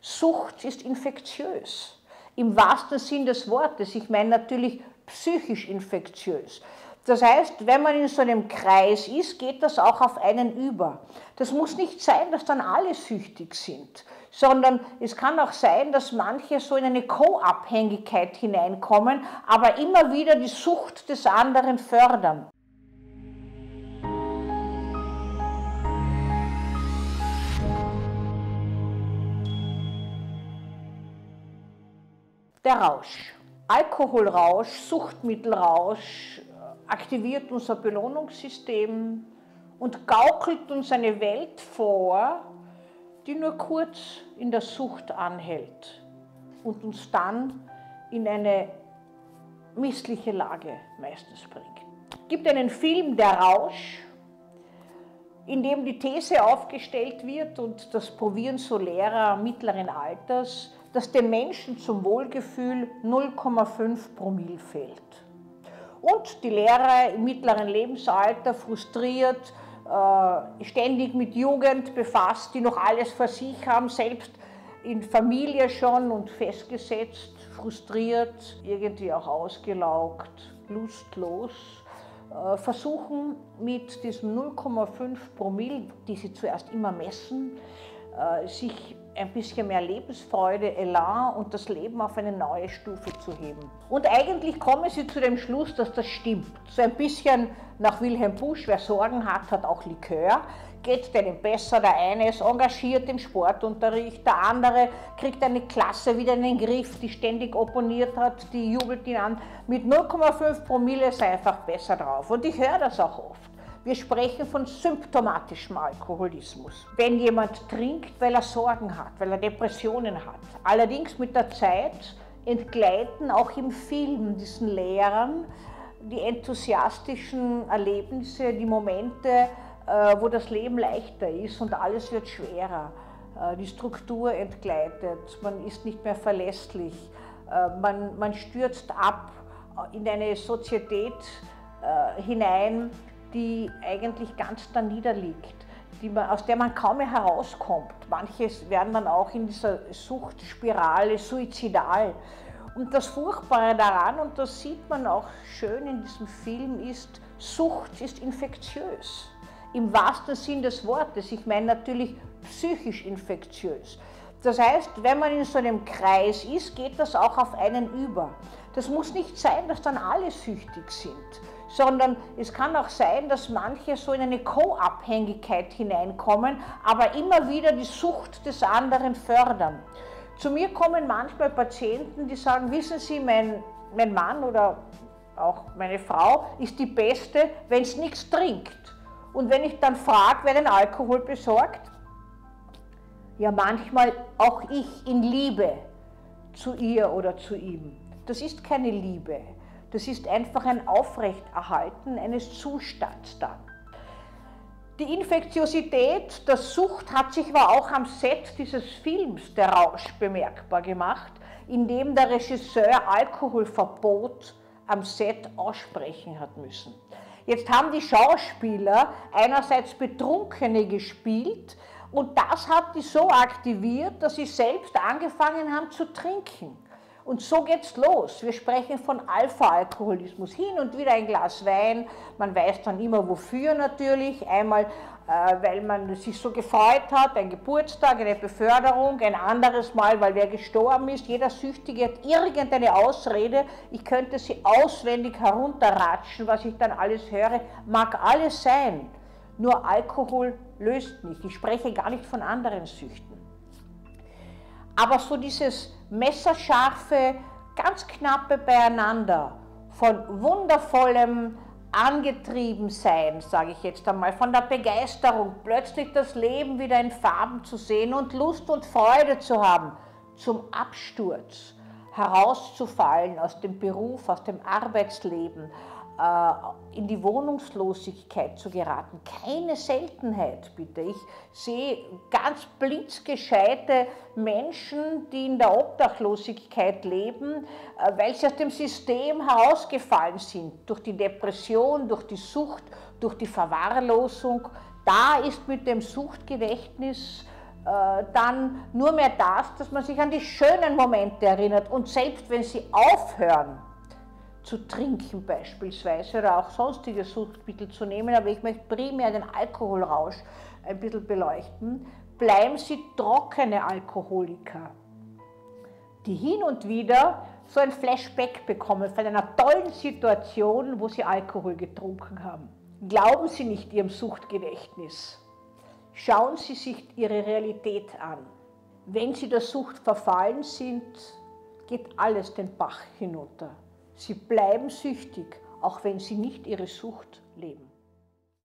Sucht ist infektiös. Im wahrsten Sinn des Wortes. Ich meine natürlich psychisch infektiös. Das heißt, wenn man in so einem Kreis ist, geht das auch auf einen über. Das muss nicht sein, dass dann alle süchtig sind, sondern es kann auch sein, dass manche so in eine Co-Abhängigkeit hineinkommen, aber immer wieder die Sucht des anderen fördern. Der Rausch. Alkoholrausch, Suchtmittelrausch äh, aktiviert unser Belohnungssystem und gaukelt uns eine Welt vor, die nur kurz in der Sucht anhält und uns dann in eine missliche Lage meistens bringt. Es gibt einen Film, Der Rausch, in dem die These aufgestellt wird und das probieren so Lehrer mittleren Alters, dass dem Menschen zum Wohlgefühl 0,5 Promille fehlt. Und die Lehrer im mittleren Lebensalter frustriert, äh, ständig mit Jugend befasst, die noch alles vor sich haben, selbst in Familie schon und festgesetzt, frustriert, irgendwie auch ausgelaugt, lustlos, äh, versuchen mit diesem 0,5 Promille, die sie zuerst immer messen, sich ein bisschen mehr Lebensfreude, Elan und das Leben auf eine neue Stufe zu heben. Und eigentlich kommen sie zu dem Schluss, dass das stimmt. So ein bisschen nach Wilhelm Busch, wer Sorgen hat, hat auch Likör. Geht denen besser, der eine ist engagiert im Sportunterricht, der andere kriegt eine Klasse wieder in den Griff, die ständig opponiert hat, die jubelt ihn an. Mit 0,5 Promille ist er einfach besser drauf. Und ich höre das auch oft. Wir sprechen von symptomatischem Alkoholismus. Wenn jemand trinkt, weil er Sorgen hat, weil er Depressionen hat. Allerdings mit der Zeit entgleiten auch im Film diesen Lehrern die enthusiastischen Erlebnisse, die Momente, äh, wo das Leben leichter ist und alles wird schwerer. Äh, die Struktur entgleitet, man ist nicht mehr verlässlich, äh, man, man stürzt ab in eine Sozietät hinein, die eigentlich ganz da niederliegt, man, aus der man kaum mehr herauskommt. Manche werden dann auch in dieser Suchtspirale suizidal. Und das Furchtbare daran, und das sieht man auch schön in diesem Film, ist, Sucht ist infektiös. Im wahrsten Sinn des Wortes. Ich meine natürlich psychisch infektiös. Das heißt, wenn man in so einem Kreis ist, geht das auch auf einen über. Das muss nicht sein, dass dann alle süchtig sind sondern es kann auch sein, dass manche so in eine Co-Abhängigkeit hineinkommen, aber immer wieder die Sucht des anderen fördern. Zu mir kommen manchmal Patienten, die sagen, wissen Sie, mein, mein Mann oder auch meine Frau ist die Beste, wenn es nichts trinkt. Und wenn ich dann frage, wer den Alkohol besorgt, ja manchmal auch ich in Liebe zu ihr oder zu ihm. Das ist keine Liebe. Das ist einfach ein Aufrechterhalten eines Zustands dann. Die Infektiosität der Sucht hat sich aber auch am Set dieses Films Der Rausch bemerkbar gemacht, in dem der Regisseur Alkoholverbot am Set aussprechen hat müssen. Jetzt haben die Schauspieler einerseits Betrunkene gespielt und das hat die so aktiviert, dass sie selbst angefangen haben zu trinken. Und so geht's los. Wir sprechen von Alpha-Alkoholismus. Hin und wieder ein Glas Wein. Man weiß dann immer wofür natürlich. Einmal, äh, weil man sich so gefreut hat, ein Geburtstag, eine Beförderung. Ein anderes Mal, weil wer gestorben ist. Jeder Süchtige hat irgendeine Ausrede. Ich könnte sie auswendig herunterratschen, was ich dann alles höre. Mag alles sein. Nur Alkohol löst nicht. Ich spreche gar nicht von anderen Süchten. Aber so dieses messerscharfe, ganz knappe Beieinander von wundervollem Angetriebensein, sage ich jetzt einmal, von der Begeisterung, plötzlich das Leben wieder in Farben zu sehen und Lust und Freude zu haben, zum Absturz, herauszufallen aus dem Beruf, aus dem Arbeitsleben, in die Wohnungslosigkeit zu geraten. Keine Seltenheit, bitte. Ich sehe ganz blitzgescheite Menschen, die in der Obdachlosigkeit leben, äh, weil sie aus dem System herausgefallen sind, durch die Depression, durch die Sucht, durch die Verwahrlosung. Da ist mit dem Suchtgedächtnis äh, dann nur mehr das, dass man sich an die schönen Momente erinnert. Und selbst wenn sie aufhören zu trinken beispielsweise oder auch sonstige Suchtmittel zu nehmen, aber ich möchte primär den Alkoholrausch ein bisschen beleuchten, bleiben sie trockene Alkoholiker, die hin und wieder so ein Flashback bekommen von einer tollen Situation, wo sie Alkohol getrunken haben. Glauben Sie nicht Ihrem Suchtgedächtnis. Schauen Sie sich Ihre Realität an. Wenn Sie der Sucht verfallen sind, geht alles den Bach hinunter. Sie bleiben süchtig, auch wenn Sie nicht Ihre Sucht leben.